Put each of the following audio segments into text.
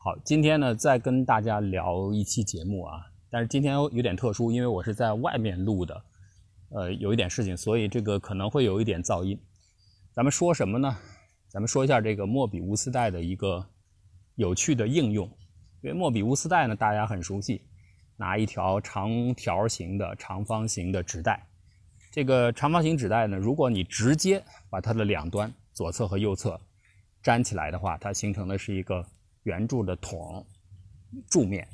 好，今天呢再跟大家聊一期节目啊，但是今天有点特殊，因为我是在外面录的，呃，有一点事情，所以这个可能会有一点噪音。咱们说什么呢？咱们说一下这个莫比乌斯带的一个有趣的应用。因为莫比乌斯带呢，大家很熟悉，拿一条长条形的长方形的纸带，这个长方形纸带呢，如果你直接把它的两端左侧和右侧粘起来的话，它形成的是一个圆柱的筒柱面。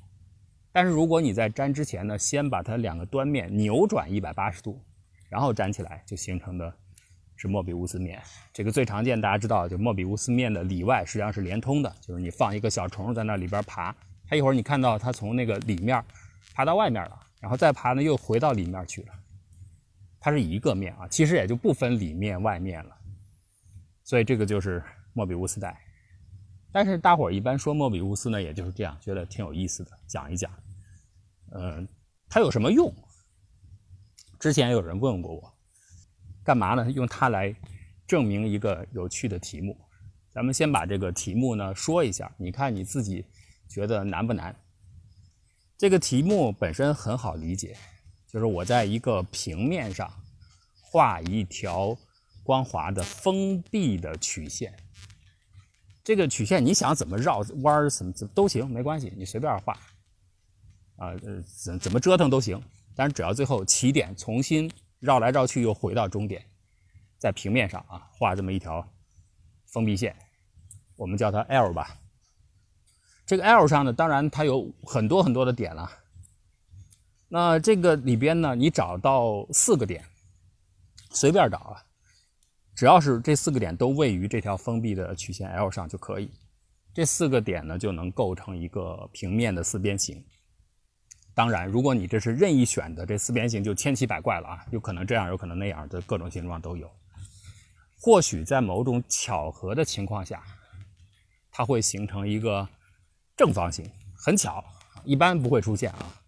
但是如果你在粘之前呢，先把它两个端面扭转一百八十度，然后粘起来，就形成的是莫比乌斯面。这个最常见，大家知道，就莫比乌斯面的里外实际上是连通的，就是你放一个小虫在那里边爬，它一会儿你看到它从那个里面爬到外面了，然后再爬呢又回到里面去了，它是一个面啊，其实也就不分里面外面了。所以这个就是莫比乌斯带。但是大伙儿一般说莫比乌斯呢，也就是这样，觉得挺有意思的，讲一讲。嗯，它有什么用？之前有人问过我，干嘛呢？用它来证明一个有趣的题目。咱们先把这个题目呢说一下，你看你自己觉得难不难？这个题目本身很好理解，就是我在一个平面上画一条光滑的封闭的曲线。这个曲线你想怎么绕弯儿怎么怎么都行，没关系，你随便画，啊怎怎么折腾都行。但是只要最后起点重新绕来绕去又回到终点，在平面上啊画这么一条封闭线，我们叫它 L 吧。这个 L 上呢，当然它有很多很多的点了。那这个里边呢，你找到四个点，随便找啊。只要是这四个点都位于这条封闭的曲线 L 上就可以，这四个点呢就能构成一个平面的四边形。当然，如果你这是任意选的，这四边形就千奇百怪了啊，有可能这样，有可能那样的各种形状都有。或许在某种巧合的情况下，它会形成一个正方形，很巧，一般不会出现啊，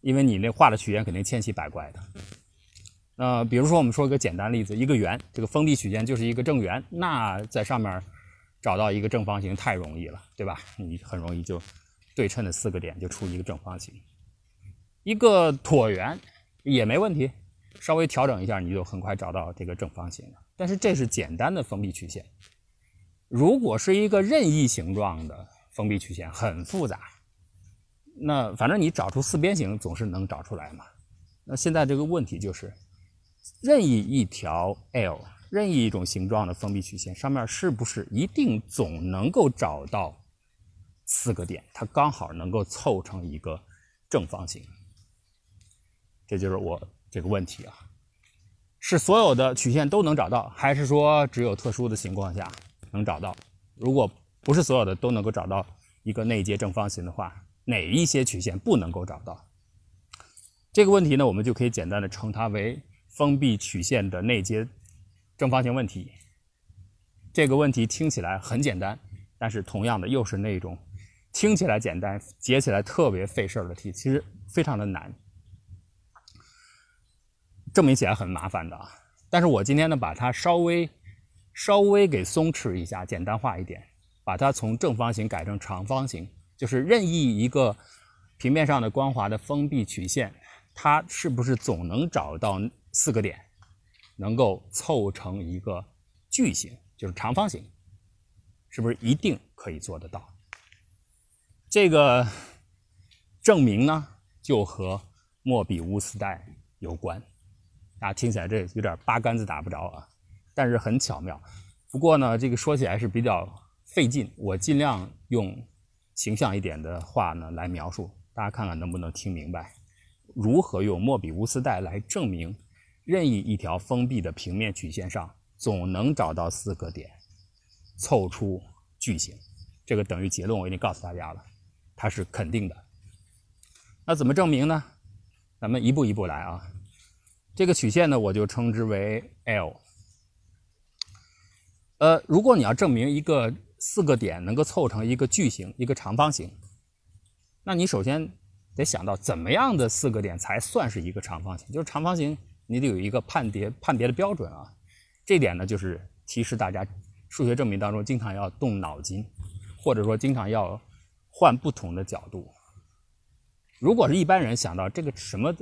因为你那画的曲线肯定千奇百怪的。呃，比如说我们说一个简单例子，一个圆，这个封闭曲线就是一个正圆，那在上面找到一个正方形太容易了，对吧？你很容易就对称的四个点就出一个正方形。一个椭圆也没问题，稍微调整一下你就很快找到这个正方形了。但是这是简单的封闭曲线，如果是一个任意形状的封闭曲线，很复杂。那反正你找出四边形总是能找出来嘛。那现在这个问题就是。任意一条 L，任意一种形状的封闭曲线上面是不是一定总能够找到四个点？它刚好能够凑成一个正方形？这就是我这个问题啊。是所有的曲线都能找到，还是说只有特殊的情况下能找到？如果不是所有的都能够找到一个内接正方形的话，哪一些曲线不能够找到？这个问题呢，我们就可以简单的称它为。封闭曲线的内接正方形问题，这个问题听起来很简单，但是同样的又是那种听起来简单，解起来特别费事儿的题，其实非常的难，证明起来很麻烦的。但是我今天呢，把它稍微稍微给松弛一下，简单化一点，把它从正方形改成长方形，就是任意一个平面上的光滑的封闭曲线，它是不是总能找到？四个点能够凑成一个矩形，就是长方形，是不是一定可以做得到？这个证明呢，就和莫比乌斯带有关。大家听起来这有点八竿子打不着啊，但是很巧妙。不过呢，这个说起来是比较费劲，我尽量用形象一点的话呢来描述，大家看看能不能听明白，如何用莫比乌斯带来证明。任意一条封闭的平面曲线上，总能找到四个点，凑出矩形。这个等于结论，我已经告诉大家了，它是肯定的。那怎么证明呢？咱们一步一步来啊。这个曲线呢，我就称之为 L。呃，如果你要证明一个四个点能够凑成一个矩形，一个长方形，那你首先得想到怎么样的四个点才算是一个长方形，就是长方形。你得有一个判别判别的标准啊，这点呢就是提示大家，数学证明当中经常要动脑筋，或者说经常要换不同的角度。如果是一般人想到这个什么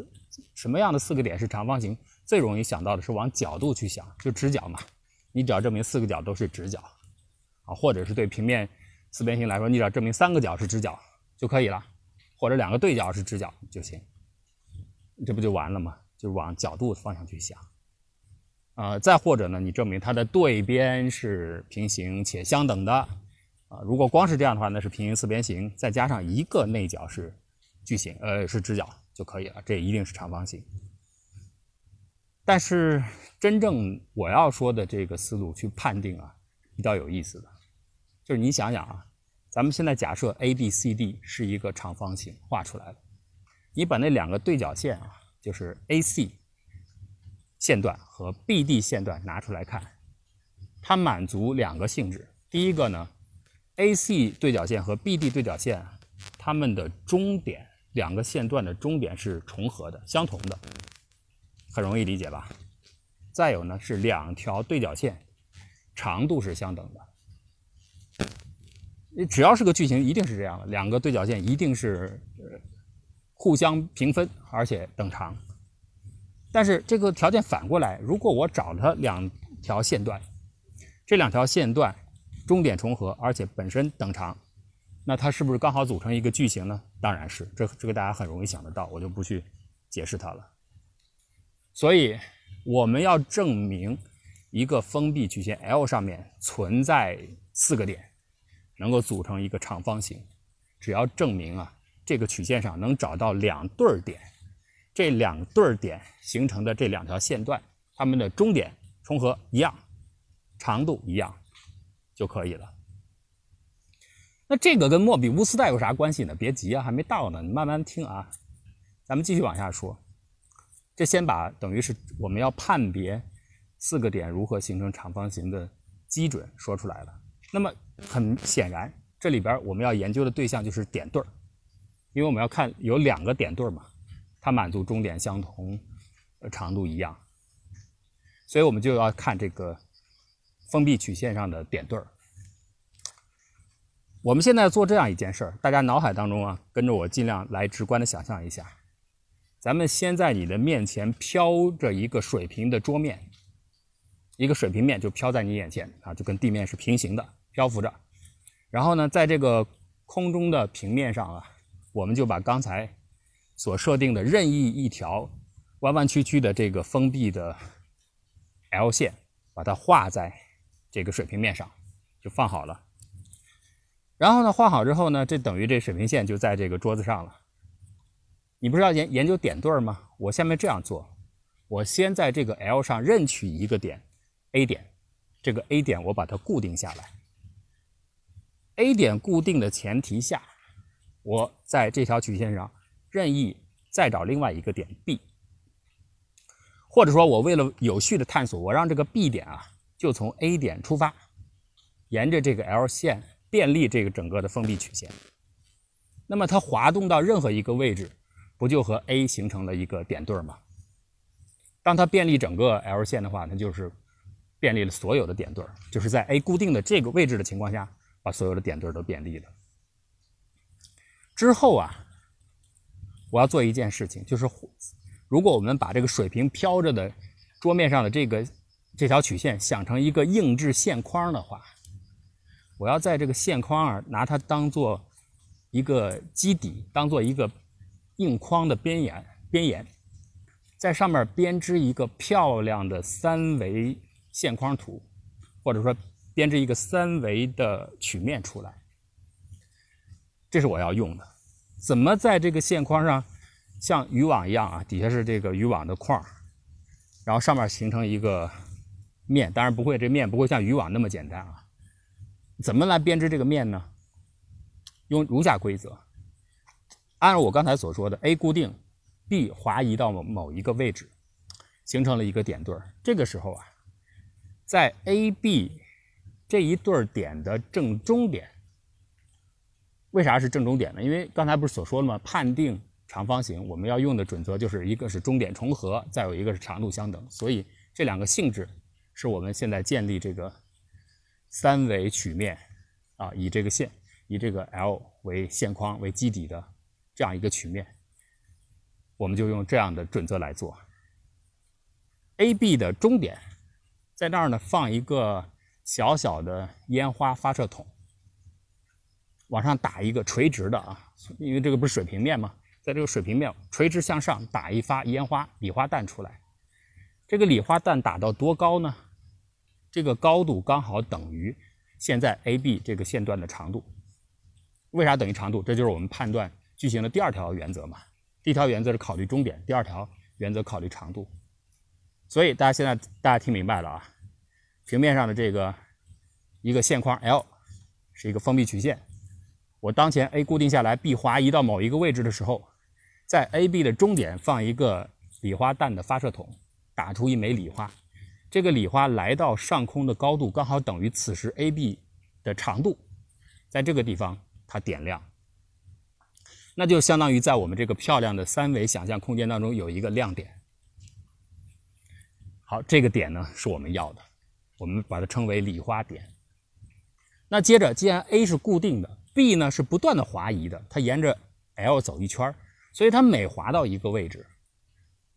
什么样的四个点是长方形，最容易想到的是往角度去想，就直角嘛。你只要证明四个角都是直角，啊，或者是对平面四边形来说，你只要证明三个角是直角就可以了，或者两个对角是直角就行，这不就完了吗？就往角度方向去想。呃，再或者呢，你证明它的对边是平行且相等的，啊，如果光是这样的话，那是平行四边形，再加上一个内角是。矩形，呃，是直角就可以了，这一定是长方形。但是真正我要说的这个思路去判定啊，比较有意思的，就是你想想啊，咱们现在假设 A B C D 是一个长方形画出来了，你把那两个对角线啊，就是 A C 线段和 B D 线段拿出来看，它满足两个性质。第一个呢，A C 对角线和 B D 对角线，它们的终点。两个线段的终点是重合的、相同的，很容易理解吧？再有呢，是两条对角线长度是相等的。只要是个矩形，一定是这样的，两个对角线一定是互相平分，而且等长。但是这个条件反过来，如果我找了两条线段，这两条线段终点重合，而且本身等长。那它是不是刚好组成一个矩形呢？当然是，这这个大家很容易想得到，我就不去解释它了。所以我们要证明一个封闭曲线 L 上面存在四个点，能够组成一个长方形，只要证明啊这个曲线上能找到两对儿点，这两对儿点形成的这两条线段，它们的终点重合一样，长度一样就可以了。那这个跟莫比乌斯带有啥关系呢？别急啊，还没到呢，你慢慢听啊。咱们继续往下说。这先把等于是我们要判别四个点如何形成长方形的基准说出来了。那么很显然，这里边我们要研究的对象就是点对儿，因为我们要看有两个点对儿嘛，它满足终点相同，长度一样，所以我们就要看这个封闭曲线上的点对儿。我们现在做这样一件事儿，大家脑海当中啊，跟着我尽量来直观的想象一下。咱们先在你的面前飘着一个水平的桌面，一个水平面就飘在你眼前啊，就跟地面是平行的漂浮着。然后呢，在这个空中的平面上啊，我们就把刚才所设定的任意一条弯弯曲曲的这个封闭的 L 线，把它画在这个水平面上，就放好了。然后呢，画好之后呢，这等于这水平线就在这个桌子上了。你不是要研研究点对儿吗？我下面这样做：我先在这个 L 上任取一个点 A 点，这个 A 点我把它固定下来。A 点固定的前提下，我在这条曲线上任意再找另外一个点 B，或者说我为了有序的探索，我让这个 B 点啊就从 A 点出发，沿着这个 L 线。便利这个整个的封闭曲线，那么它滑动到任何一个位置，不就和 A 形成了一个点对儿吗？当它便利整个 L 线的话，那就是便利了所有的点对儿，就是在 A 固定的这个位置的情况下，把所有的点对儿都便利了。之后啊，我要做一件事情，就是如果我们把这个水平飘着的桌面上的这个这条曲线想成一个硬质线框的话。我要在这个线框啊，拿它当做一个基底，当做一个硬框的边沿，边沿，在上面编织一个漂亮的三维线框图，或者说编织一个三维的曲面出来。这是我要用的。怎么在这个线框上像渔网一样啊？底下是这个渔网的框，然后上面形成一个面，当然不会，这面不会像渔网那么简单啊。怎么来编织这个面呢？用如下规则：按照我刚才所说的，A 固定，B 滑移到某某一个位置，形成了一个点对儿。这个时候啊，在 A、B 这一对儿点的正中点，为啥是正中点呢？因为刚才不是所说了吗？判定长方形，我们要用的准则就是一个是中点重合，再有一个是长度相等。所以这两个性质是我们现在建立这个。三维曲面，啊，以这个线，以这个 L 为线框为基底的这样一个曲面，我们就用这样的准则来做。AB 的中点在那儿呢，放一个小小的烟花发射筒，往上打一个垂直的啊，因为这个不是水平面吗？在这个水平面垂直向上打一发烟花礼花弹出来。这个礼花弹打到多高呢？这个高度刚好等于现在 AB 这个线段的长度。为啥等于长度？这就是我们判断矩形的第二条原则嘛。第一条原则是考虑终点，第二条原则考虑长度。所以大家现在大家听明白了啊？平面上的这个一个线框 L 是一个封闭曲线。我当前 A 固定下来，B 滑移到某一个位置的时候，在 AB 的终点放一个礼花弹的发射筒，打出一枚礼花。这个礼花来到上空的高度刚好等于此时 AB 的长度，在这个地方。它点亮，那就相当于在我们这个漂亮的三维想象空间当中有一个亮点。好，这个点呢是我们要的，我们把它称为礼花点。那接着，既然 A 是固定的，B 呢是不断的滑移的，它沿着 L 走一圈所以它每滑到一个位置，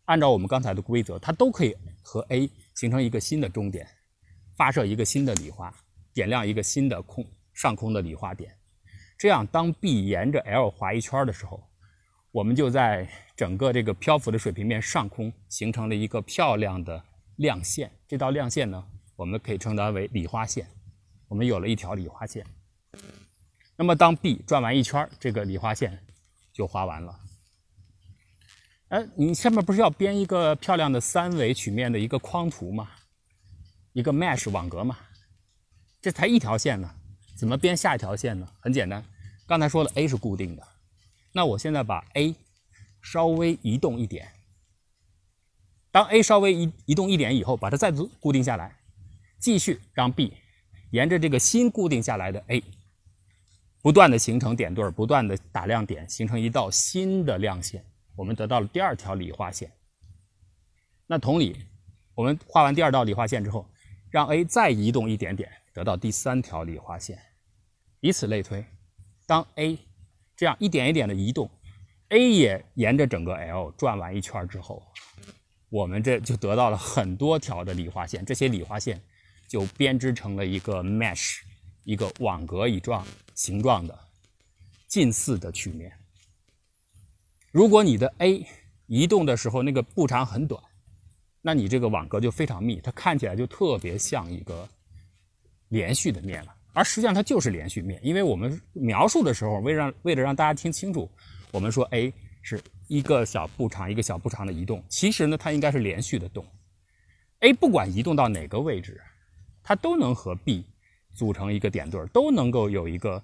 按照我们刚才的规则，它都可以和 A 形成一个新的终点，发射一个新的礼花，点亮一个新的空上空的礼花点。这样，当 B 沿着 L 滑一圈的时候，我们就在整个这个漂浮的水平面上空形成了一个漂亮的亮线。这道亮线呢，我们可以称它为礼花线。我们有了一条礼花线。那么，当 B 转完一圈，这个理花线就画完了。哎，你下面不是要编一个漂亮的三维曲面的一个框图吗？一个 mesh 网格吗？这才一条线呢，怎么编下一条线呢？很简单。刚才说了，A 是固定的，那我现在把 A 稍微移动一点。当 A 稍微移移动一点以后，把它再次固定下来，继续让 B 沿着这个新固定下来的 A 不断的形成点对儿，不断的打亮点，形成一道新的亮线。我们得到了第二条理化线。那同理，我们画完第二道理化线之后，让 A 再移动一点点，得到第三条理化线，以此类推。当 A 这样一点一点的移动，A 也沿着整个 L 转完一圈之后，我们这就得到了很多条的理化线，这些理化线就编织成了一个 mesh，一个网格一状形状的近似的曲面。如果你的 A 移动的时候那个步长很短，那你这个网格就非常密，它看起来就特别像一个连续的面了。而实际上它就是连续面，因为我们描述的时候，为让为了让大家听清楚，我们说 A 是一个小步长一个小步长的移动，其实呢它应该是连续的动。A 不管移动到哪个位置，它都能和 B 组成一个点对都能够有一个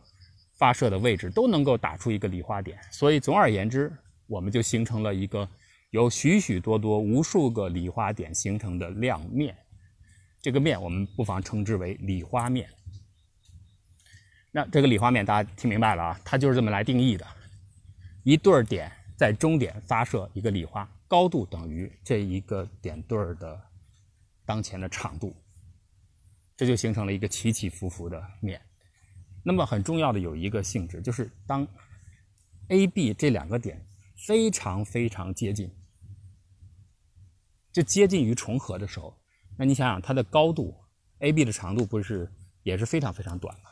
发射的位置，都能够打出一个理花点。所以总而言之，我们就形成了一个由许许多多无数个理花点形成的亮面。这个面我们不妨称之为理花面。那这个理花面大家听明白了啊？它就是这么来定义的：一对儿点在终点发射一个理花，高度等于这一个点对儿的当前的长度，这就形成了一个起起伏伏的面。那么很重要的有一个性质，就是当 A、B 这两个点非常非常接近，就接近于重合的时候，那你想想它的高度，A、B 的长度不是也是非常非常短吗？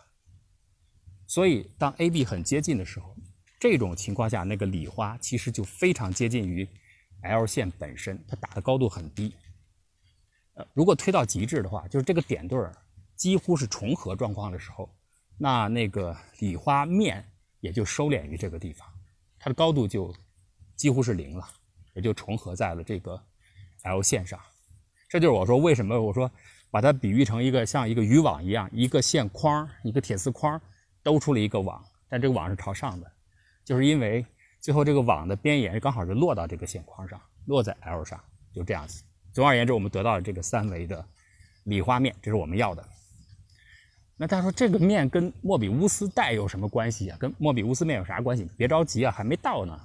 所以，当 AB 很接近的时候，这种情况下，那个礼花其实就非常接近于 L 线本身，它打的高度很低。如果推到极致的话，就是这个点对儿几乎是重合状况的时候，那那个礼花面也就收敛于这个地方，它的高度就几乎是零了，也就重合在了这个 L 线上。这就是我说为什么我说把它比喻成一个像一个渔网一样，一个线框，一个铁丝框。兜出了一个网，但这个网是朝上的，就是因为最后这个网的边沿刚好是落到这个线框上，落在 L 上，就这样子。总而言之，我们得到了这个三维的理花面，这是我们要的。那大家说这个面跟莫比乌斯带有什么关系啊？跟莫比乌斯面有啥关系？别着急啊，还没到呢，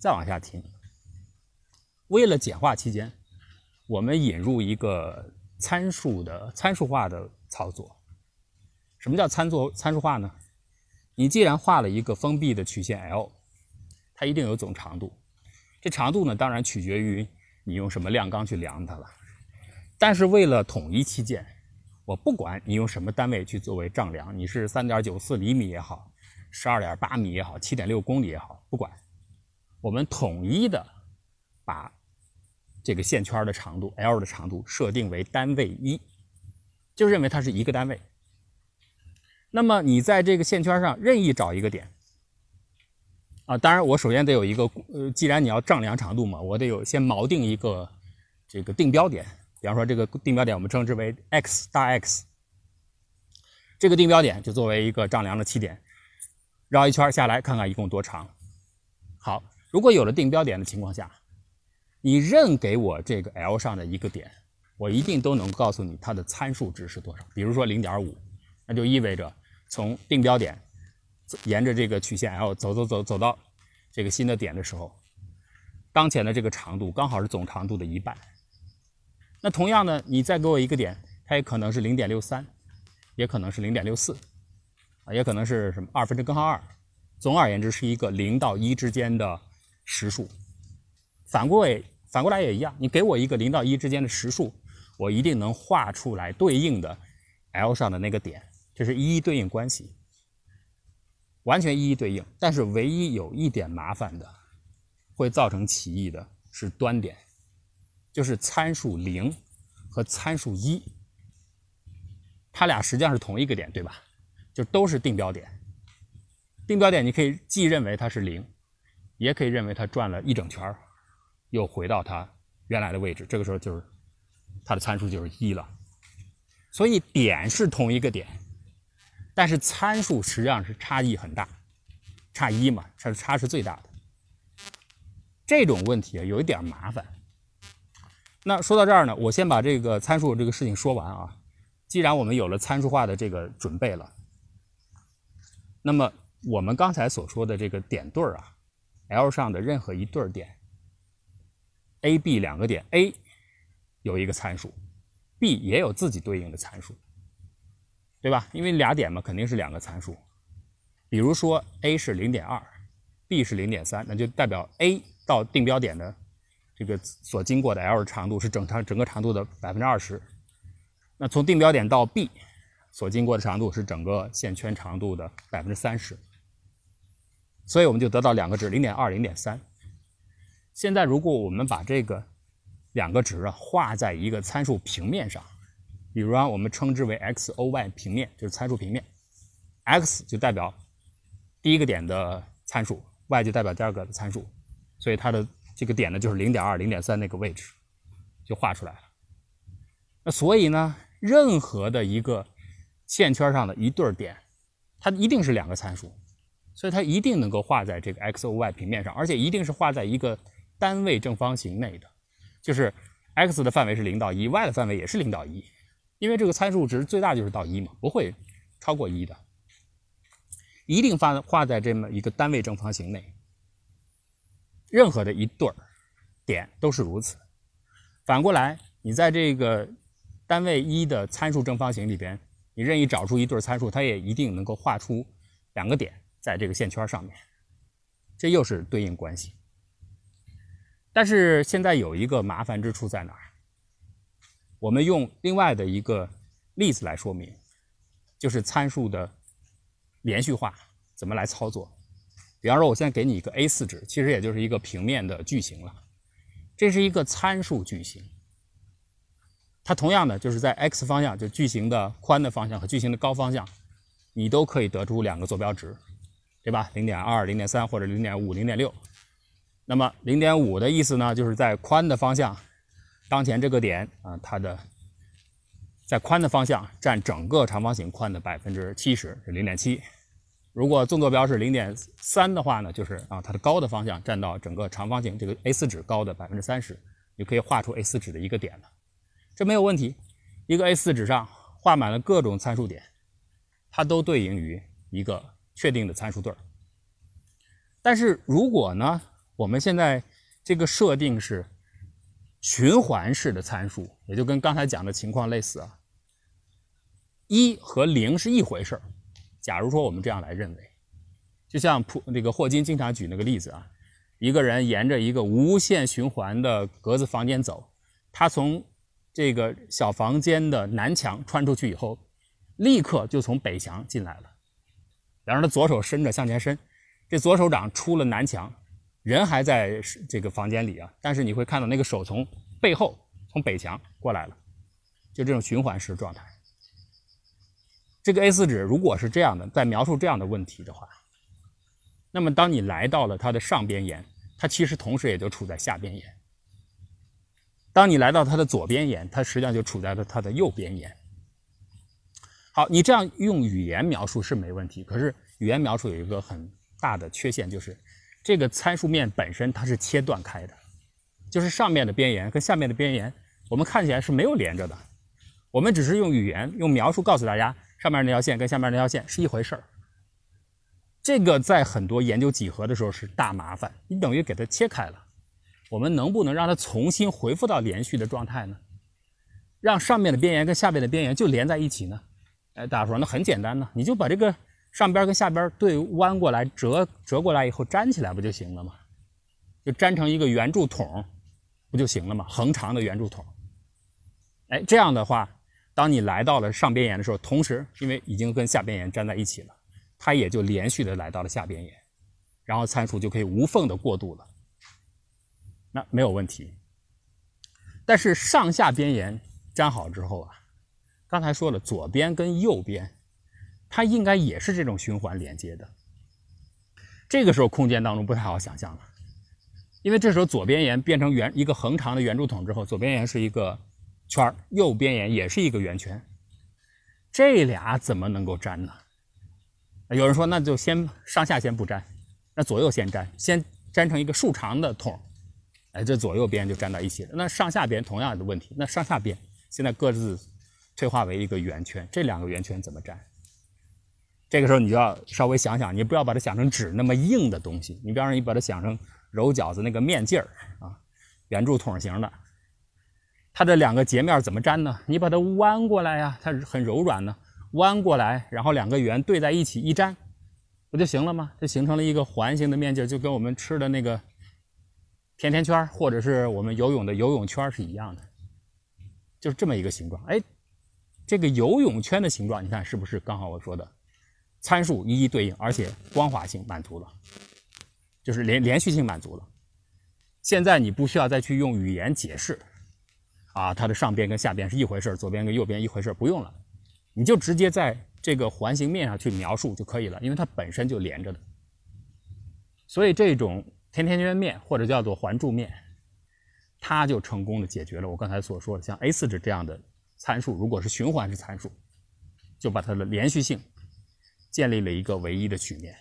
再往下听。为了简化期间，我们引入一个参数的参数化的操作。什么叫参数参数化呢？你既然画了一个封闭的曲线 L，它一定有总长度。这长度呢，当然取决于你用什么量纲去量它了。但是为了统一起见，我不管你用什么单位去作为丈量，你是三点九四厘米也好，十二点八米也好，七点六公里也好，不管，我们统一的把这个线圈的长度 L 的长度设定为单位一，就认为它是一个单位。那么你在这个线圈上任意找一个点，啊，当然我首先得有一个，呃，既然你要丈量长度嘛，我得有先锚定一个这个定标点。比方说，这个定标点我们称之为 x 大 X，这个定标点就作为一个丈量的起点，绕一圈下来看看一共多长。好，如果有了定标点的情况下，你任给我这个 L 上的一个点，我一定都能告诉你它的参数值是多少。比如说零点五，那就意味着从定标点沿着这个曲线 L 走走走走到这个新的点的时候，当前的这个长度刚好是总长度的一半。那同样呢，你再给我一个点，它也可能是零点六三，也可能是零点六四，啊，也可能是什么二分之根号二。总而言之，是一个零到一之间的实数。反过来，反过来也一样，你给我一个零到一之间的实数，我一定能画出来对应的 L 上的那个点，这是一一对应关系，完全一一对应。但是唯一有一点麻烦的，会造成歧义的是端点。就是参数零和参数一，它俩实际上是同一个点，对吧？就都是定标点。定标点你可以既认为它是零，也可以认为它转了一整圈又回到它原来的位置。这个时候就是它的参数就是一了。所以点是同一个点，但是参数实际上是差异很大，差一嘛，差差是最大的。这种问题啊有一点麻烦。那说到这儿呢，我先把这个参数这个事情说完啊。既然我们有了参数化的这个准备了，那么我们刚才所说的这个点对儿啊，L 上的任何一对儿点，A、B 两个点，A 有一个参数，B 也有自己对应的参数，对吧？因为俩点嘛，肯定是两个参数。比如说 A 是零点二，B 是零点三，那就代表 A 到定标点的。这个所经过的 L 长度是整长整个长度的百分之二十，那从定标点到 B 所经过的长度是整个线圈长度的百分之三十，所以我们就得到两个值零点二零点三。现在如果我们把这个两个值啊画在一个参数平面上，比如啊我们称之为 x o y 平面，就是参数平面，x 就代表第一个点的参数，y 就代表第二个的参数，所以它的。这个点呢，就是零点二、零点三那个位置，就画出来了。那所以呢，任何的一个线圈上的一对点，它一定是两个参数，所以它一定能够画在这个 x、o、y 平面上，而且一定是画在一个单位正方形内的，就是 x 的范围是零到一，y 的范围也是零到一，因为这个参数值最大就是到一嘛，不会超过一的，一定发画在这么一个单位正方形内。任何的一对儿点都是如此。反过来，你在这个单位一的参数正方形里边，你任意找出一对参数，它也一定能够画出两个点在这个线圈上面。这又是对应关系。但是现在有一个麻烦之处在哪儿？我们用另外的一个例子来说明，就是参数的连续化怎么来操作。比方说，我现在给你一个 A4 纸，其实也就是一个平面的矩形了。这是一个参数矩形，它同样的就是在 x 方向，就矩形的宽的方向和矩形的高方向，你都可以得出两个坐标值，对吧？零点二、零点三或者零点五、零点六。那么零点五的意思呢，就是在宽的方向，当前这个点啊，它的在宽的方向占整个长方形宽的百分之七十，是零点七。如果纵坐标是零点三的话呢，就是啊，它的高的方向占到整个长方形这个 A4 纸高的百分之三十，就可以画出 A4 纸的一个点了。这没有问题，一个 A4 纸上画满了各种参数点，它都对应于一个确定的参数对儿。但是如果呢，我们现在这个设定是循环式的参数，也就跟刚才讲的情况类似啊，一和零是一回事儿。假如说我们这样来认为，就像普那个霍金经常举那个例子啊，一个人沿着一个无限循环的格子房间走，他从这个小房间的南墙穿出去以后，立刻就从北墙进来了。然后他左手伸着向前伸，这左手掌出了南墙，人还在这个房间里啊，但是你会看到那个手从背后从北墙过来了，就这种循环式状态。这个 A 四纸如果是这样的，在描述这样的问题的话，那么当你来到了它的上边沿，它其实同时也就处在下边沿；当你来到它的左边沿，它实际上就处在了它的右边沿。好，你这样用语言描述是没问题，可是语言描述有一个很大的缺陷，就是这个参数面本身它是切断开的，就是上面的边沿跟下面的边沿，我们看起来是没有连着的，我们只是用语言用描述告诉大家。上面那条线跟下面那条线是一回事儿，这个在很多研究几何的时候是大麻烦。你等于给它切开了，我们能不能让它重新恢复到连续的状态呢？让上面的边沿跟下面的边沿就连在一起呢？哎，大家说那很简单呢，你就把这个上边跟下边对弯过来折折过来以后粘起来不就行了吗？就粘成一个圆柱筒，不就行了吗？横长的圆柱筒。哎，这样的话。当你来到了上边沿的时候，同时因为已经跟下边沿粘在一起了，它也就连续的来到了下边沿，然后参数就可以无缝的过渡了，那没有问题。但是上下边沿粘好之后啊，刚才说了左边跟右边，它应该也是这种循环连接的。这个时候空间当中不太好想象了，因为这时候左边沿变成圆一个横长的圆柱筒之后，左边沿是一个。圈右边沿也是一个圆圈，这俩怎么能够粘呢？有人说，那就先上下先不粘，那左右先粘，先粘成一个竖长的筒，哎，这左右边就粘到一起了。那上下边同样的问题，那上下边现在各自退化为一个圆圈，这两个圆圈怎么粘？这个时候你就要稍微想想，你不要把它想成纸那么硬的东西，你比方说你把它想成揉饺子那个面劲儿啊，圆柱筒型的。它的两个截面怎么粘呢？你把它弯过来呀，它是很柔软的，弯过来，然后两个圆对在一起一粘，不就行了吗？就形成了一个环形的面镜，就跟我们吃的那个甜甜圈或者是我们游泳的游泳圈是一样的，就是这么一个形状。哎，这个游泳圈的形状，你看是不是刚好我说的参数一一对应，而且光滑性满足了，就是连连续性满足了。现在你不需要再去用语言解释。啊，它的上边跟下边是一回事左边跟右边一回事不用了，你就直接在这个环形面上去描述就可以了，因为它本身就连着的。所以这种甜甜圈面或者叫做环柱面，它就成功的解决了我刚才所说的像 A 四纸这样的参数，如果是循环式参数，就把它的连续性建立了一个唯一的曲面。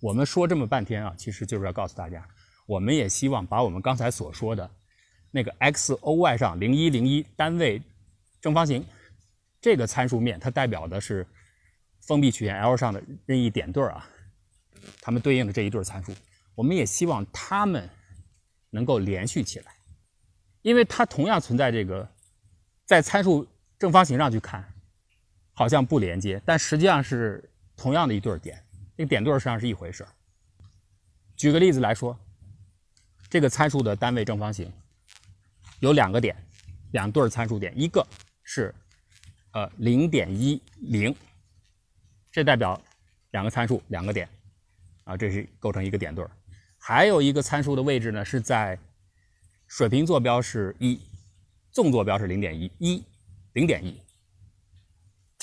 我们说这么半天啊，其实就是要告诉大家，我们也希望把我们刚才所说的。那个 x o y 上零一零一单位正方形，这个参数面它代表的是封闭曲线 L 上的任意点对儿啊，它们对应的这一对参数，我们也希望它们能够连续起来，因为它同样存在这个在参数正方形上去看，好像不连接，但实际上是同样的一对点，那个点对实际上是一回事。举个例子来说，这个参数的单位正方形。有两个点，两对参数点，一个是呃零点一零，这代表两个参数两个点，啊，这是构成一个点对还有一个参数的位置呢是在水平坐标是一，纵坐标是零点一一零点一，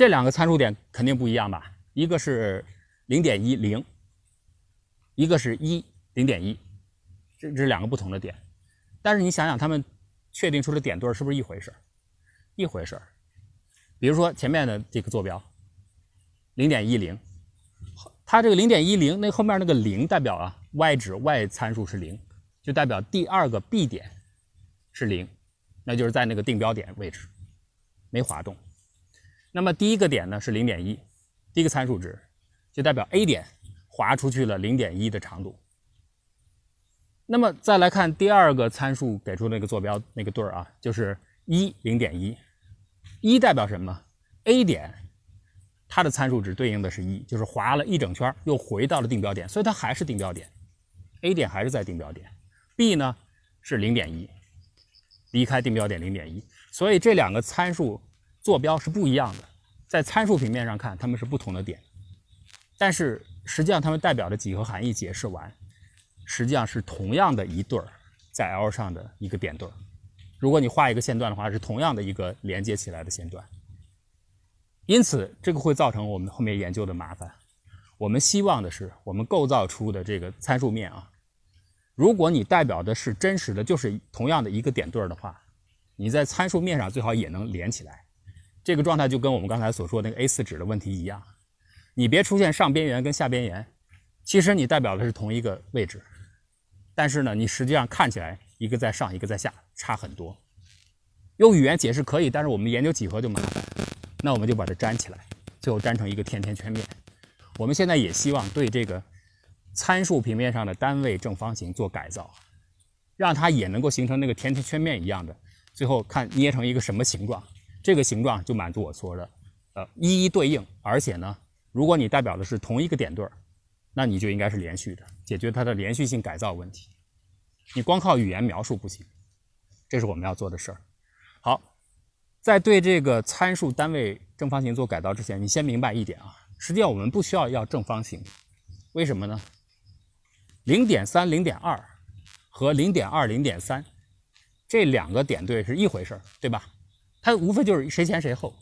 这两个参数点肯定不一样吧？一个是零点一零，一个是一零点一，这这是两个不同的点，但是你想想他们。确定出的点对是不是一回事一回事比如说前面的这个坐标，零点一零，它这个零点一零，那后面那个零代表啊，y 值 y 参数是零，就代表第二个 B 点是零，那就是在那个定标点位置没滑动。那么第一个点呢是零点一，第一个参数值就代表 A 点滑出去了零点一的长度。那么再来看第二个参数给出那个坐标那个对儿啊，就是一零点一，一代表什么？A 点它的参数值对应的是一，就是划了一整圈又回到了定标点，所以它还是定标点，A 点还是在定标点，B 呢是零点一，离开定标点零点一，所以这两个参数坐标是不一样的，在参数平面上看它们是不同的点，但是实际上它们代表的几何含义解释完，实际上是同样的一对儿在 L 上的一个点对儿，如果你画一个线段的话，是同样的一个连接起来的线段。因此，这个会造成我们后面研究的麻烦。我们希望的是，我们构造出的这个参数面啊，如果你代表的是真实的，就是同样的一个点对儿的话，你在参数面上最好也能连起来。这个状态就跟我们刚才所说那个 A4 纸的问题一样，你别出现上边缘跟下边缘，其实你代表的是同一个位置，但是呢，你实际上看起来一个在上，一个在下，差很多。用语言解释可以，但是我们研究几何就麻烦。那我们就把它粘起来，最后粘成一个甜甜圈面。我们现在也希望对这个参数平面上的单位正方形做改造，让它也能够形成那个甜甜圈面一样的，最后看捏成一个什么形状，这个形状就满足我说的，呃，一一对应。而且呢，如果你代表的是同一个点对儿，那你就应该是连续的，解决它的连续性改造问题。你光靠语言描述不行，这是我们要做的事儿。好。在对这个参数单位正方形做改造之前，你先明白一点啊，实际上我们不需要要正方形，为什么呢？零点三、零点二和零点二、零点三这两个点对是一回事儿，对吧？它无非就是谁前谁后。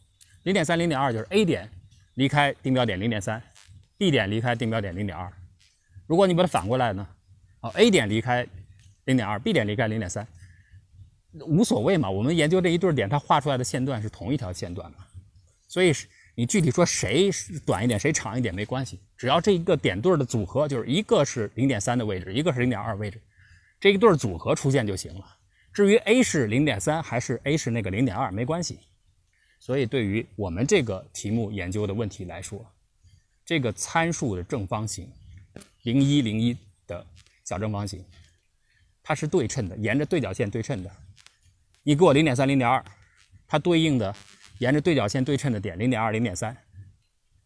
零点三、零点二就是 A 点离开定标点零点三，B 点离开定标点零点二。如果你把它反过来呢？哦，A 点离开零点二，B 点离开零点三。无所谓嘛，我们研究这一对点，它画出来的线段是同一条线段嘛，所以你具体说谁短一点，谁长一点没关系，只要这一个点对的组合，就是一个是零点三的位置，一个是零点二位置，这一对组合出现就行了。至于 A 是零点三还是 A 是那个零点二没关系。所以对于我们这个题目研究的问题来说，这个参数的正方形零一零一的小正方形，它是对称的，沿着对角线对称的。你给我零点三、零点二，它对应的沿着对角线对称的点零点二、零点三，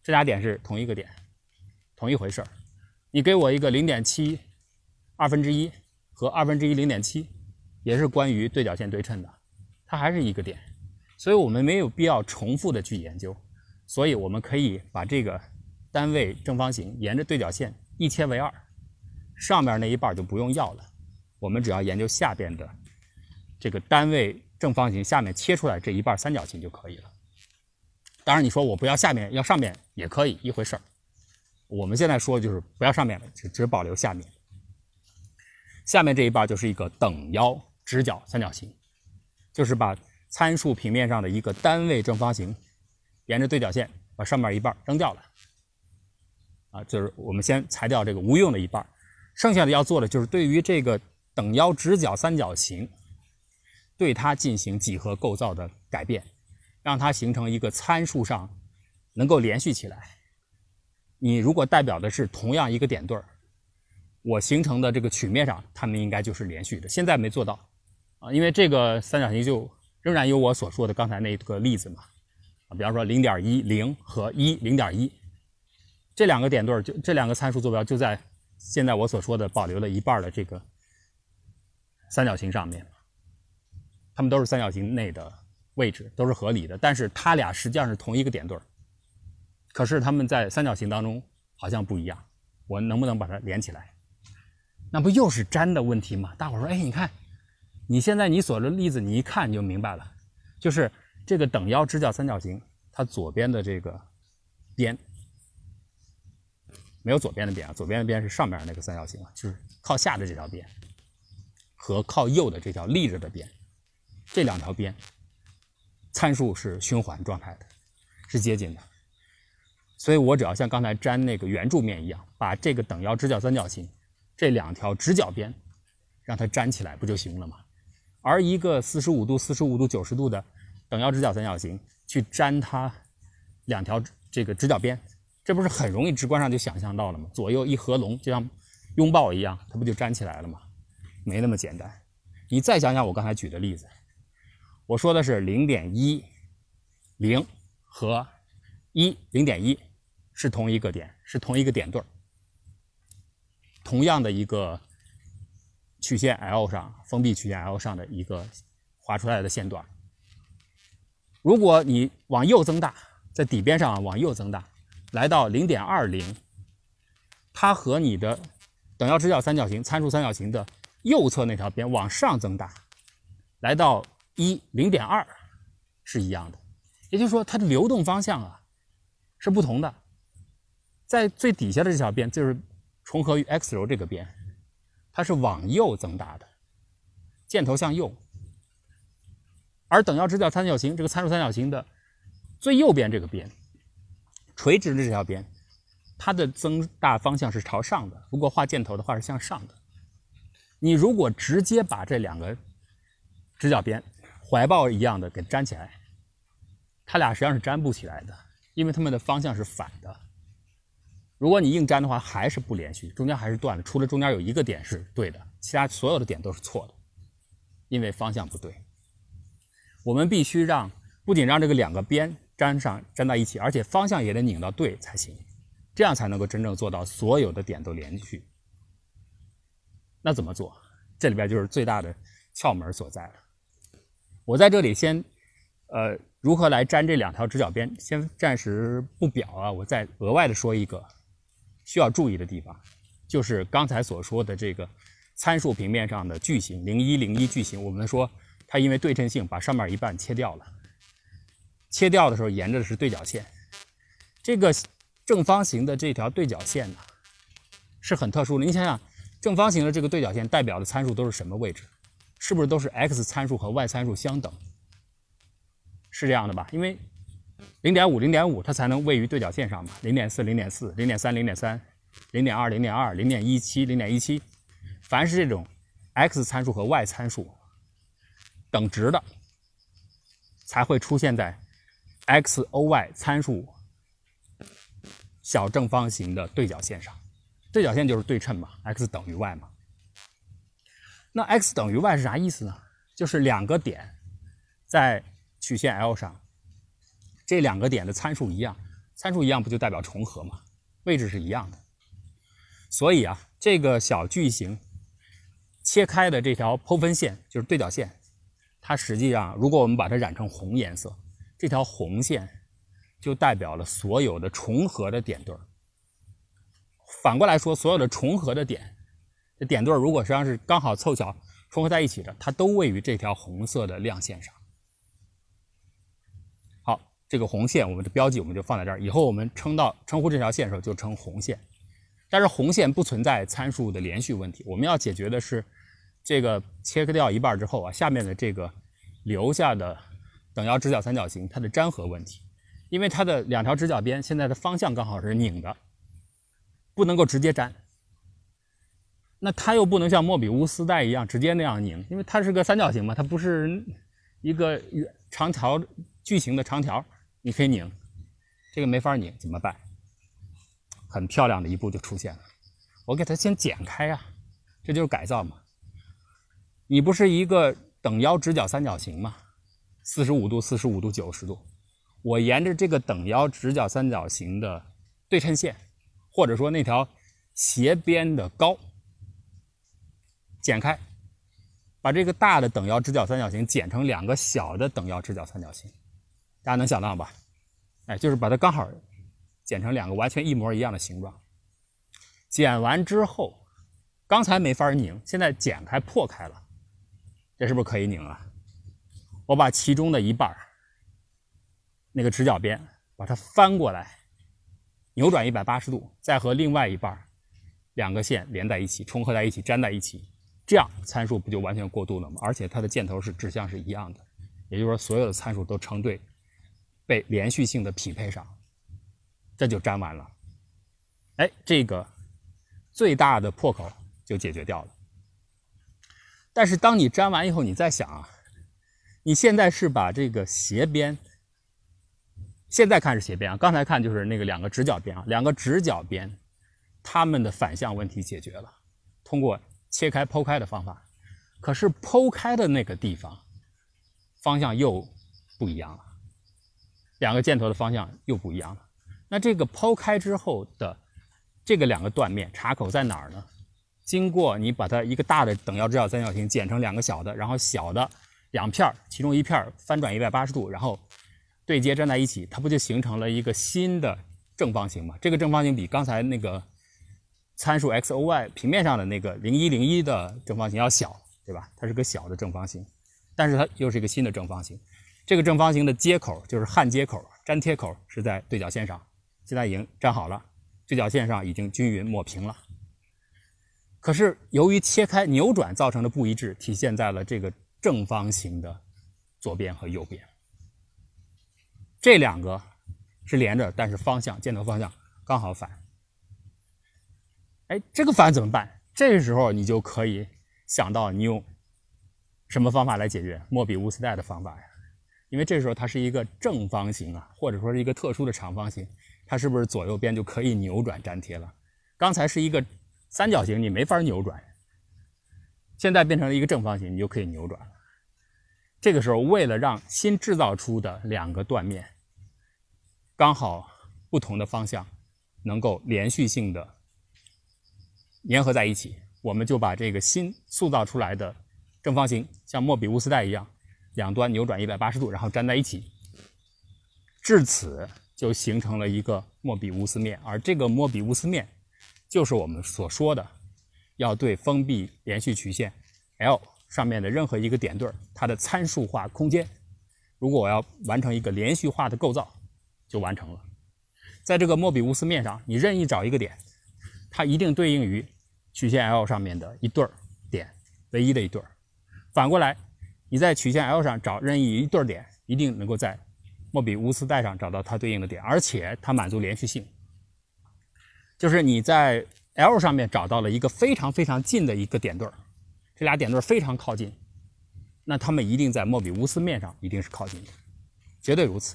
这俩点是同一个点，同一回事儿。你给我一个零点七二分之一和二分之一零点七，也是关于对角线对称的，它还是一个点，所以我们没有必要重复的去研究，所以我们可以把这个单位正方形沿着对角线一切为二，上面那一半就不用要了，我们只要研究下边的。这个单位正方形下面切出来这一半三角形就可以了。当然，你说我不要下面，要上面也可以，一回事儿。我们现在说就是不要上面了，只只保留下面。下面这一半就是一个等腰直角三角形，就是把参数平面上的一个单位正方形沿着对角线把上面一半扔掉了。啊，就是我们先裁掉这个无用的一半，剩下的要做的就是对于这个等腰直角三角形。对它进行几何构造的改变，让它形成一个参数上能够连续起来。你如果代表的是同样一个点对儿，我形成的这个曲面上，它们应该就是连续的。现在没做到啊，因为这个三角形就仍然有我所说的刚才那个例子嘛啊，比方说零点一零和一零点一这两个点对儿，就这两个参数坐标就在现在我所说的保留了一半的这个三角形上面。它们都是三角形内的位置，都是合理的，但是它俩实际上是同一个点对儿。可是它们在三角形当中好像不一样，我能不能把它连起来？那不又是粘的问题吗？大伙说，哎，你看，你现在你所的例子，你一看你就明白了，就是这个等腰直角三角形，它左边的这个边没有左边的边啊，左边的边是上面那个三角形啊，就是靠下的这条边和靠右的这条立着的边。这两条边参数是循环状态的，是接近的，所以我只要像刚才粘那个圆柱面一样，把这个等腰直角三角形这两条直角边让它粘起来不就行了吗？而一个四十五度、四十五度、九十度的等腰直角三角形去粘它两条这个直角边，这不是很容易直观上就想象到了吗？左右一合拢，就像拥抱一样，它不就粘起来了吗？没那么简单。你再想想我刚才举的例子。我说的是零点一零和一零点一是同一个点，是同一个点对儿，同样的一个曲线 L 上，封闭曲线 L 上的一个画出来的线段。如果你往右增大，在底边上往右增大，来到零点二零，它和你的等腰直角三角形、参数三角形的右侧那条边往上增大，来到一零点二是一样的。也就是说，它的流动方向啊。是不同的，在最底下的这条边就是重合于 x 轴这个边，它是往右增大的，箭头向右；而等腰直角三角形这个参数三角形的最右边这个边，垂直的这条边，它的增大方向是朝上的。如果画箭头的话是向上的。你如果直接把这两个直角边怀抱一样的给粘起来，它俩实际上是粘不起来的。因为它们的方向是反的，如果你硬粘的话，还是不连续，中间还是断的。除了中间有一个点是对的，其他所有的点都是错的，因为方向不对。我们必须让不仅让这个两个边粘上粘到一起，而且方向也得拧到对才行，这样才能够真正做到所有的点都连续。那怎么做？这里边就是最大的窍门所在了。我在这里先，呃。如何来粘这两条直角边？先暂时不表啊，我再额外的说一个需要注意的地方，就是刚才所说的这个参数平面上的矩形零一零一矩形，我们说它因为对称性把上面一半切掉了，切掉的时候沿着的是对角线。这个正方形的这条对角线呢是很特殊的，你想想，正方形的这个对角线代表的参数都是什么位置？是不是都是 x 参数和 y 参数相等？是这样的吧？因为零点五、零点五，它才能位于对角线上嘛。零点四、零点四、零点三、零点三、零点二、零点二、零点一七、零点一七，凡是这种 x 参数和 y 参数等值的，才会出现在 x、o、y 参数小正方形的对角线上。对角线就是对称嘛，x 等于 y 嘛。那 x 等于 y 是啥意思呢？就是两个点在曲线 L 上，这两个点的参数一样，参数一样不就代表重合吗？位置是一样的。所以啊，这个小矩形切开的这条剖分线就是对角线，它实际上如果我们把它染成红颜色，这条红线就代表了所有的重合的点对儿。反过来说，所有的重合的点，这点对儿如果实际上是刚好凑巧重合在一起的，它都位于这条红色的亮线上。这个红线，我们的标记我们就放在这儿。以后我们称到称呼这条线的时候，就称红线。但是红线不存在参数的连续问题，我们要解决的是这个切割掉一半之后啊，下面的这个留下的等腰直角三角形它的粘合问题。因为它的两条直角边现在的方向刚好是拧的，不能够直接粘。那它又不能像莫比乌斯带一样直接那样拧，因为它是个三角形嘛，它不是一个长条矩形的长条。你可以拧，这个没法拧，怎么办？很漂亮的一步就出现了，我给它先剪开啊，这就是改造嘛。你不是一个等腰直角三角形吗？四十五度、四十五度、九十度，我沿着这个等腰直角三角形的对称线，或者说那条斜边的高，剪开，把这个大的等腰直角三角形剪成两个小的等腰直角三角形。大家能想到吧？哎，就是把它刚好剪成两个完全一模一样的形状。剪完之后，刚才没法拧，现在剪开破开了，这是不是可以拧了？我把其中的一半那个直角边把它翻过来，扭转一百八十度，再和另外一半两个线连在一起，重合在一起，粘在一起，这样参数不就完全过渡了吗？而且它的箭头是指向是一样的，也就是说所有的参数都成对。被连续性的匹配上，这就粘完了。哎，这个最大的破口就解决掉了。但是当你粘完以后，你再想啊，你现在是把这个斜边，现在看是斜边啊，刚才看就是那个两个直角边啊，两个直角边，它们的反向问题解决了，通过切开剖开的方法。可是剖开的那个地方，方向又不一样了。两个箭头的方向又不一样了。那这个剖开之后的这个两个断面插口在哪儿呢？经过你把它一个大的等腰直角三角形剪成两个小的，然后小的两片儿，其中一片儿翻转一百八十度，然后对接粘在一起，它不就形成了一个新的正方形吗？这个正方形比刚才那个参数 x、o、y 平面上的那个零一零一的正方形要小，对吧？它是个小的正方形，但是它又是一个新的正方形。这个正方形的接口就是焊接口、粘贴口是在对角线上，现在已经粘好了，对角线上已经均匀抹平了。可是由于切开扭转造成的不一致，体现在了这个正方形的左边和右边。这两个是连着，但是方向箭头方向刚好反。哎，这个反怎么办？这时候你就可以想到你用什么方法来解决？莫比乌斯带的方法呀。因为这时候它是一个正方形啊，或者说是一个特殊的长方形，它是不是左右边就可以扭转粘贴了？刚才是一个。三角形你没法扭转，现在变成了一个正方形，你就可以扭转了。这个时候，为了让新制造出的两个断面刚好不同的方向能够连续性的粘合在一起，我们就把这个新塑造出来的正方形像莫比乌斯带一样，两端扭转一百八十度，然后粘在一起。至此就形成了一个莫比乌斯面，而这个莫比乌斯面。就是我们所说的，要对封闭连续曲线 L 上面的任何一个点对，它的参数化空间，如果我要完成一个连续化的构造，就完成了。在这个莫比乌斯面上，你任意找一个点，它一定对应于曲线 L 上面的一对点，唯一的一对。反过来，你在曲线 L 上找任意一对点，一定能够在莫比乌斯带上找到它对应的点，而且它满足连续性。就是你在 L 上面找到了一个非常非常近的一个点对，这俩点对非常靠近，那它们一定在莫比乌斯面上一定是靠近的，绝对如此。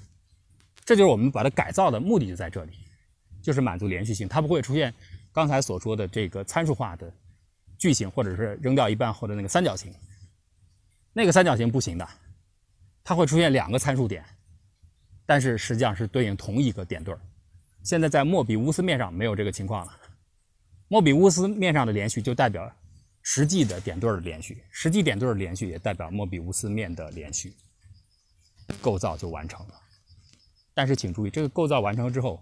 这就是我们把它改造的目的就在这里，就是满足连续性，它不会出现刚才所说的这个参数化的矩形，或者是扔掉一半后的那个三角形。那个三角形不行的，它会出现两个参数点，但是实际上是对应同一个点对儿。现在在莫比乌斯面上没有这个情况了。莫比乌斯面上的连续就代表实际的点对儿的连续，实际点对的连续也代表莫比乌斯面的连续，构造就完成了。但是请注意，这个构造完成之后，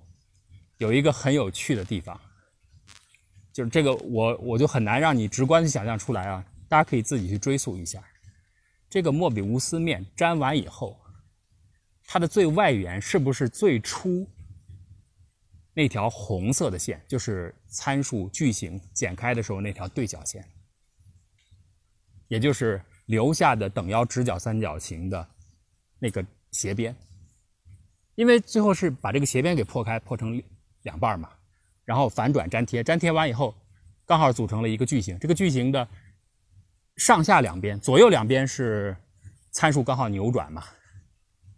有一个很有趣的地方，就是这个我我就很难让你直观的想象出来啊。大家可以自己去追溯一下，这个莫比乌斯面粘完以后，它的最外缘是不是最初？那条红色的线就是参数矩形剪开的时候那条对角线，也就是留下的等腰直角三角形的那个斜边。因为最后是把这个斜边给破开，破成两半嘛，然后反转粘贴，粘贴完以后刚好组成了一个矩形。这个矩形的上下两边、左右两边是参数刚好扭转嘛，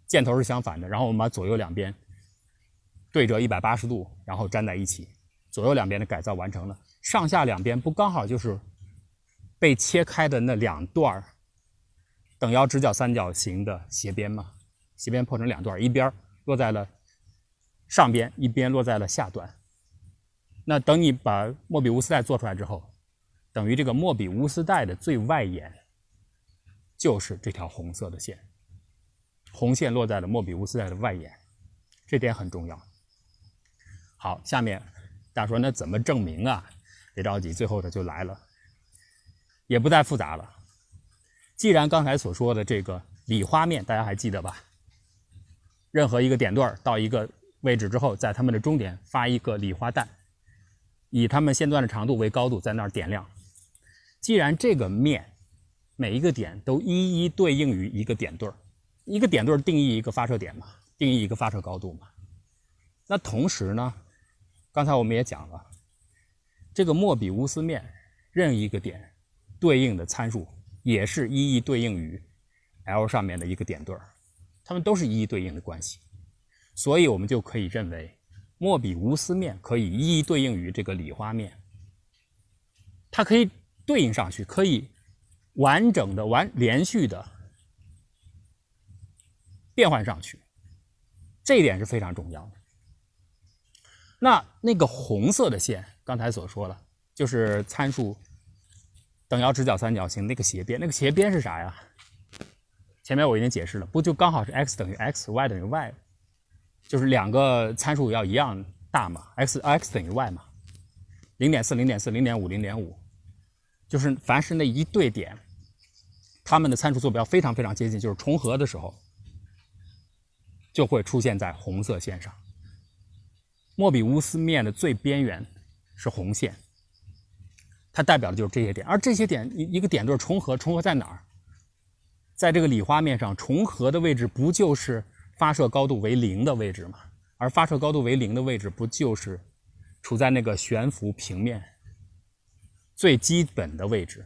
箭头是相反的，然后我们把左右两边。对折一百八十度，然后粘在一起，左右两边的改造完成了。上下两边不刚好就是被切开的那两段等腰直角三角形的斜边吗？斜边破成两段，一边落在了上边，一边落在了下端。那等你把莫比乌斯带做出来之后，等于这个莫比乌斯带的最外沿就是这条红色的线，红线落在了莫比乌斯带的外沿，这点很重要。好，下面大家说那怎么证明啊？别着急，最后的就来了，也不再复杂了。既然刚才所说的这个理花面大家还记得吧？任何一个点段到一个位置之后，在它们的终点发一个理花弹，以它们线段的长度为高度，在那儿点亮。既然这个面每一个点都一一对应于一个点对儿，一个点对儿定义一个发射点嘛，定义一个发射高度嘛。那同时呢？刚才我们也讲了，这个莫比乌斯面任意一个点对应的参数也是一一对应于 L 上面的一个点对儿，它们都是一一对应的关系，所以我们就可以认为莫比乌斯面可以一一对应于这个理花面，它可以对应上去，可以完整的完连续的变换上去，这一点是非常重要的。那那个红色的线，刚才所说了，就是参数等腰直角三角形那个斜边，那个斜边是啥呀？前面我已经解释了，不就刚好是 x 等于 x，y 等于 y，就是两个参数要一样大嘛，x x 等于 y 嘛，零点四零点四零点五零点五，就是凡是那一对点，它们的参数坐标非常非常接近，就是重合的时候，就会出现在红色线上。莫比乌斯面的最边缘是红线，它代表的就是这些点，而这些点一一个点对重合，重合在哪儿？在这个理花面上，重合的位置不就是发射高度为零的位置吗？而发射高度为零的位置，不就是处在那个悬浮平面最基本的位置，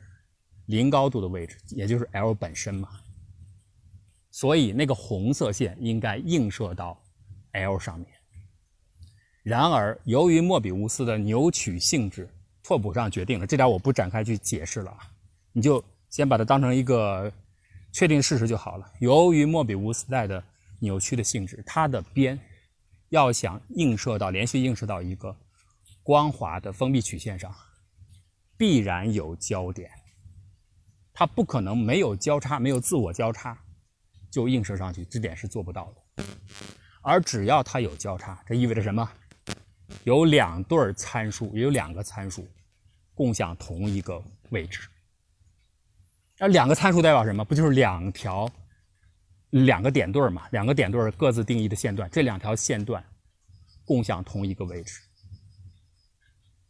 零高度的位置，也就是 L 本身嘛？所以那个红色线应该映射到 L 上面。然而，由于莫比乌斯的扭曲性质，拓扑上决定了这点，我不展开去解释了，你就先把它当成一个确定事实就好了。由于莫比乌斯带的扭曲的性质，它的边要想映射到连续映射到一个光滑的封闭曲线上，必然有交点，它不可能没有交叉、没有自我交叉就映射上去，这点是做不到的。而只要它有交叉，这意味着什么？有两对参数，也有两个参数共享同一个位置。那两个参数代表什么？不就是两条两个点对嘛？两个点对各自定义的线段，这两条线段共享同一个位置。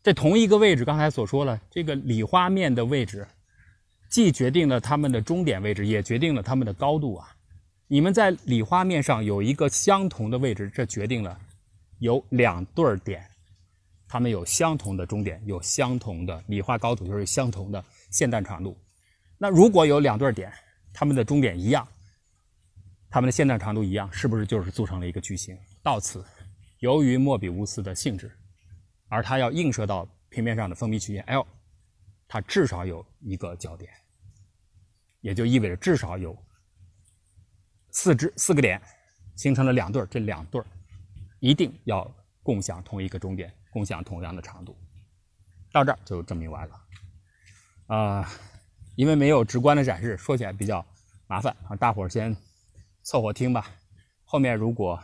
在同一个位置，刚才所说了，这个理花面的位置，既决定了它们的终点位置，也决定了它们的高度啊。你们在理花面上有一个相同的位置，这决定了。有两对儿点，它们有相同的终点，有相同的理化高度，就是相同的线段长度。那如果有两对儿点，它们的终点一样，它们的线段长度一样，是不是就是组成了一个矩形？到此，由于莫比乌斯的性质，而它要映射到平面上的封闭曲线 L，它至少有一个交点，也就意味着至少有四只四个点形成了两对儿，这两对儿。一定要共享同一个终点，共享同样的长度，到这儿就证明完了。啊，因为没有直观的展示，说起来比较麻烦啊，大伙儿先凑合听吧。后面如果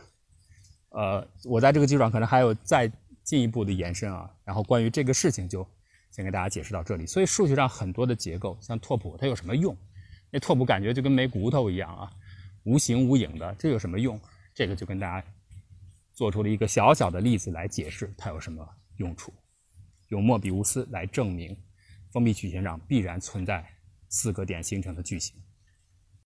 呃我在这个基础上可能还有再进一步的延伸啊，然后关于这个事情就先给大家解释到这里。所以数学上很多的结构，像拓扑，它有什么用？那拓扑感觉就跟没骨头一样啊，无形无影的，这有什么用？这个就跟大家。做出了一个小小的例子来解释它有什么用处，用莫比乌斯来证明封闭曲线上必然存在四个点形成的矩形。